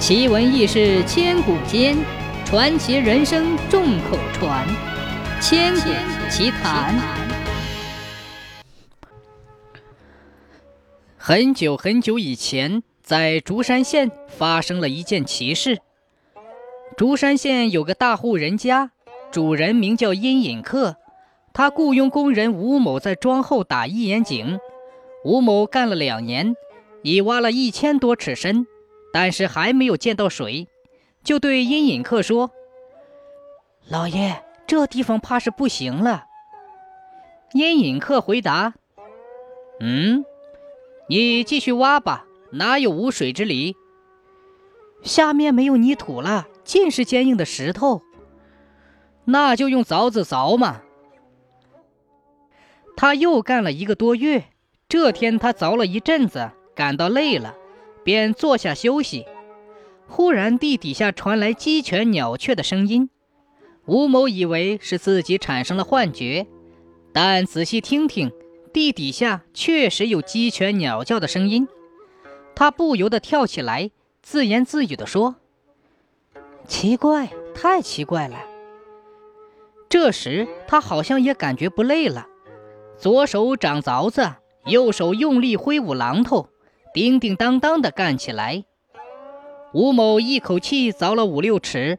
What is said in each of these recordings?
奇闻异事千古间，传奇人生众口传。千古奇谈。很久很久以前，在竹山县发生了一件奇事。竹山县有个大户人家，主人名叫殷隐客，他雇佣工人吴某在庄后打一眼井。吴某干了两年，已挖了一千多尺深。但是还没有见到水，就对阴隐客说：“老爷，这地方怕是不行了。”阴隐客回答：“嗯，你继续挖吧，哪有无水之理？下面没有泥土了，尽是坚硬的石头。那就用凿子凿嘛。”他又干了一个多月，这天他凿了一阵子，感到累了。便坐下休息，忽然地底下传来鸡犬鸟雀的声音。吴某以为是自己产生了幻觉，但仔细听听，地底下确实有鸡犬鸟叫的声音。他不由得跳起来，自言自语地说：“奇怪，太奇怪了。”这时他好像也感觉不累了，左手掌凿子，右手用力挥舞榔头。叮叮当当的干起来，吴某一口气凿了五六尺，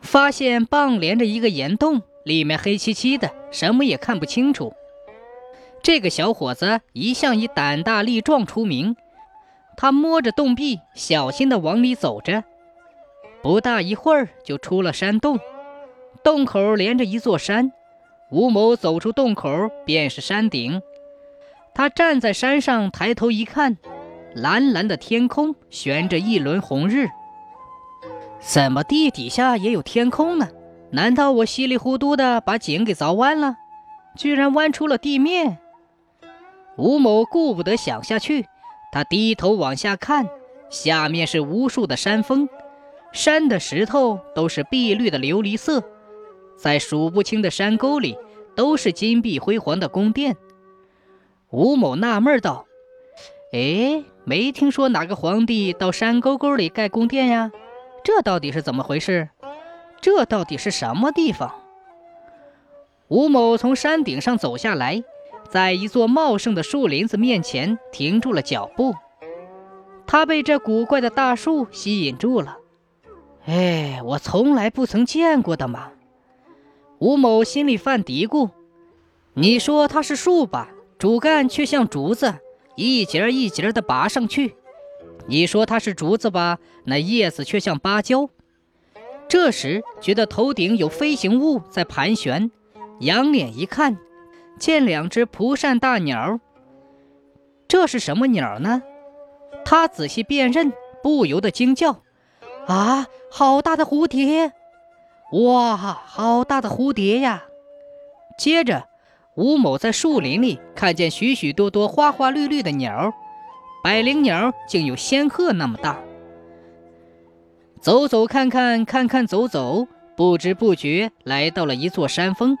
发现棒连着一个岩洞，里面黑漆漆的，什么也看不清楚。这个小伙子一向以胆大力壮出名，他摸着洞壁，小心的往里走着。不大一会儿，就出了山洞，洞口连着一座山。吴某走出洞口，便是山顶。他站在山上，抬头一看。蓝蓝的天空悬着一轮红日，怎么地底下也有天空呢？难道我稀里糊涂的把井给凿弯了，居然弯出了地面？吴某顾不得想下去，他低头往下看，下面是无数的山峰，山的石头都是碧绿的琉璃色，在数不清的山沟里都是金碧辉煌的宫殿。吴某纳闷道：“哎。”没听说哪个皇帝到山沟沟里盖宫殿呀？这到底是怎么回事？这到底是什么地方？吴某从山顶上走下来，在一座茂盛的树林子面前停住了脚步。他被这古怪的大树吸引住了。哎，我从来不曾见过的嘛！吴某心里犯嘀咕：你说它是树吧，主干却像竹子。一节一节的拔上去，你说它是竹子吧？那叶子却像芭蕉。这时觉得头顶有飞行物在盘旋，仰脸一看，见两只蒲扇大鸟。这是什么鸟呢？他仔细辨认，不由得惊叫：“啊，好大的蝴蝶！哇，好大的蝴蝶呀！”接着。吴某在树林里看见许许多多花花绿绿的鸟，百灵鸟竟有仙鹤那么大。走走看看，看看走走，不知不觉来到了一座山峰。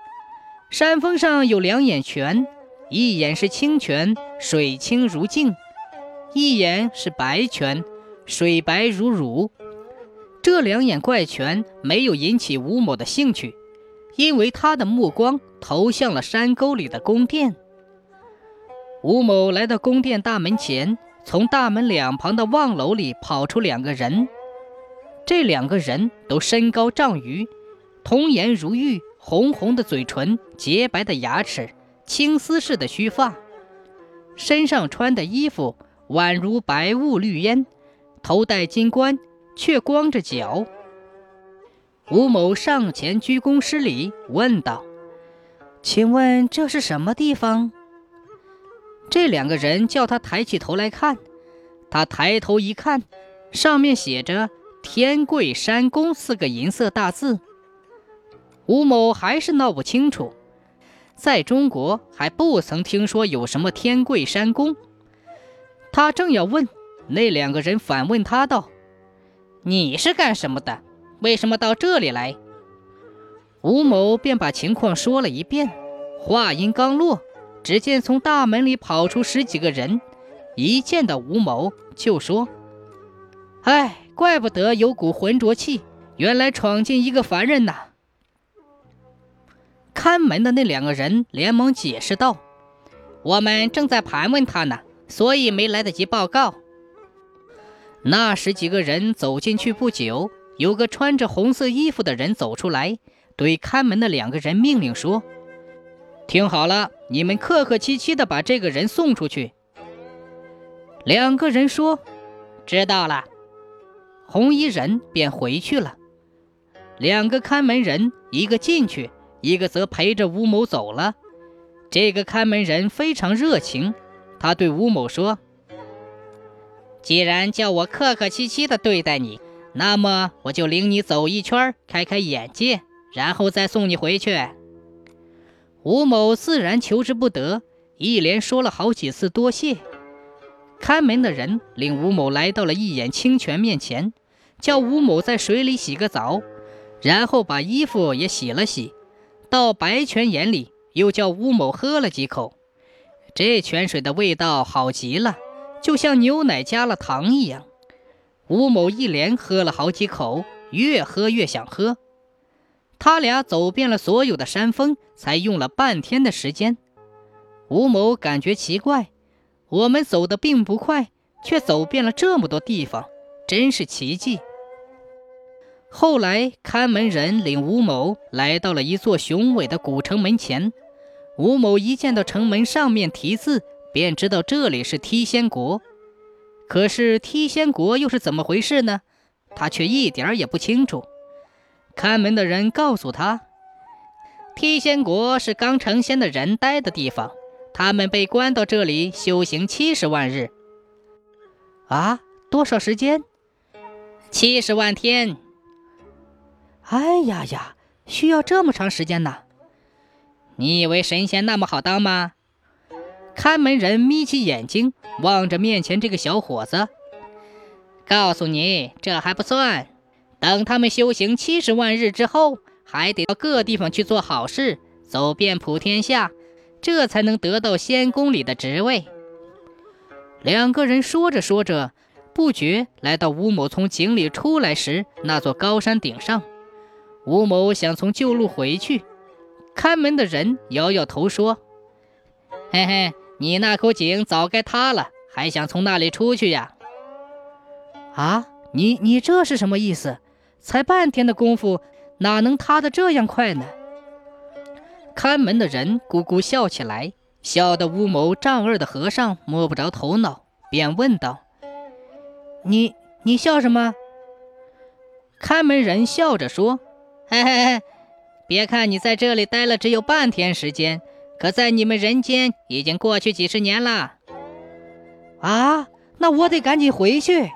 山峰上有两眼泉，一眼是清泉，水清如镜；一眼是白泉，水白如乳。这两眼怪泉没有引起吴某的兴趣。因为他的目光投向了山沟里的宫殿。吴某来到宫殿大门前，从大门两旁的望楼里跑出两个人。这两个人都身高丈余，童颜如玉，红红的嘴唇，洁白的牙齿，青丝似的须发，身上穿的衣服宛如白雾绿烟，头戴金冠，却光着脚。吴某上前鞠躬施礼，问道：“请问这是什么地方？”这两个人叫他抬起头来看。他抬头一看，上面写着“天贵山宫”四个银色大字。吴某还是闹不清楚，在中国还不曾听说有什么天贵山宫。他正要问，那两个人反问他道：“你是干什么的？”为什么到这里来？吴某便把情况说了一遍。话音刚落，只见从大门里跑出十几个人，一见到吴某就说：“哎，怪不得有股浑浊气，原来闯进一个凡人呐！看门的那两个人连忙解释道：“我们正在盘问他呢，所以没来得及报告。”那十几个人走进去不久，有个穿着红色衣服的人走出来，对看门的两个人命令说：“听好了，你们客客气气的把这个人送出去。”两个人说：“知道了。”红衣人便回去了。两个看门人，一个进去，一个则陪着吴某走了。这个看门人非常热情，他对吴某说：“既然叫我客客气气的对待你，那么我就领你走一圈，开开眼界，然后再送你回去。”吴某自然求之不得，一连说了好几次多谢。看门的人领吴某来到了一眼清泉面前，叫吴某在水里洗个澡，然后把衣服也洗了洗。到白泉眼里，又叫吴某喝了几口。这泉水的味道好极了，就像牛奶加了糖一样。吴某一连喝了好几口，越喝越想喝。他俩走遍了所有的山峰，才用了半天的时间。吴某感觉奇怪。我们走的并不快，却走遍了这么多地方，真是奇迹。后来，看门人领吴某来到了一座雄伟的古城门前。吴某一见到城门上面题字，便知道这里是梯仙国。可是梯仙国又是怎么回事呢？他却一点儿也不清楚。看门的人告诉他，梯仙国是刚成仙的人待的地方。他们被关到这里修行七十万日，啊，多少时间？七十万天。哎呀呀，需要这么长时间呢？你以为神仙那么好当吗？看门人眯起眼睛望着面前这个小伙子，告诉你，这还不算，等他们修行七十万日之后，还得到各地方去做好事，走遍普天下。这才能得到仙宫里的职位。两个人说着说着，不觉来到吴某从井里出来时那座高山顶上。吴某想从旧路回去，看门的人摇摇头说：“嘿嘿，你那口井早该塌了，还想从那里出去呀？”啊，你你这是什么意思？才半天的功夫，哪能塌得这样快呢？看门的人咕咕笑起来，笑得乌某丈二的和尚摸不着头脑，便问道：“你你笑什么？”看门人笑着说：“嘿嘿嘿，别看你在这里待了只有半天时间，可在你们人间已经过去几十年了。”啊，那我得赶紧回去。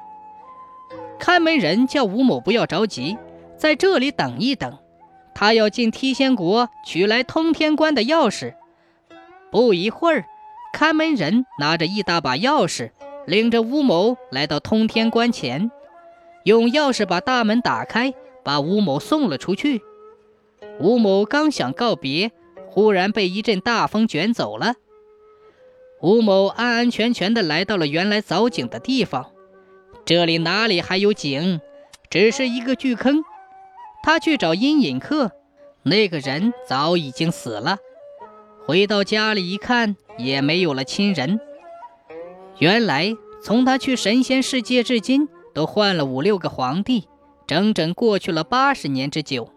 看门人叫吴某不要着急，在这里等一等。他要进梯仙国取来通天关的钥匙。不一会儿，看门人拿着一大把钥匙，领着吴某来到通天关前，用钥匙把大门打开，把吴某送了出去。吴某刚想告别，忽然被一阵大风卷走了。吴某安安全全地来到了原来凿井的地方，这里哪里还有井，只是一个巨坑。他去找阴隐客，那个人早已经死了。回到家里一看，也没有了亲人。原来从他去神仙世界至今，都换了五六个皇帝，整整过去了八十年之久。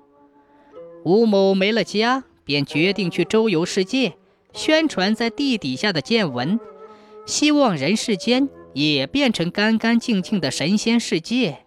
吴某没了家，便决定去周游世界，宣传在地底下的见闻，希望人世间也变成干干净净的神仙世界。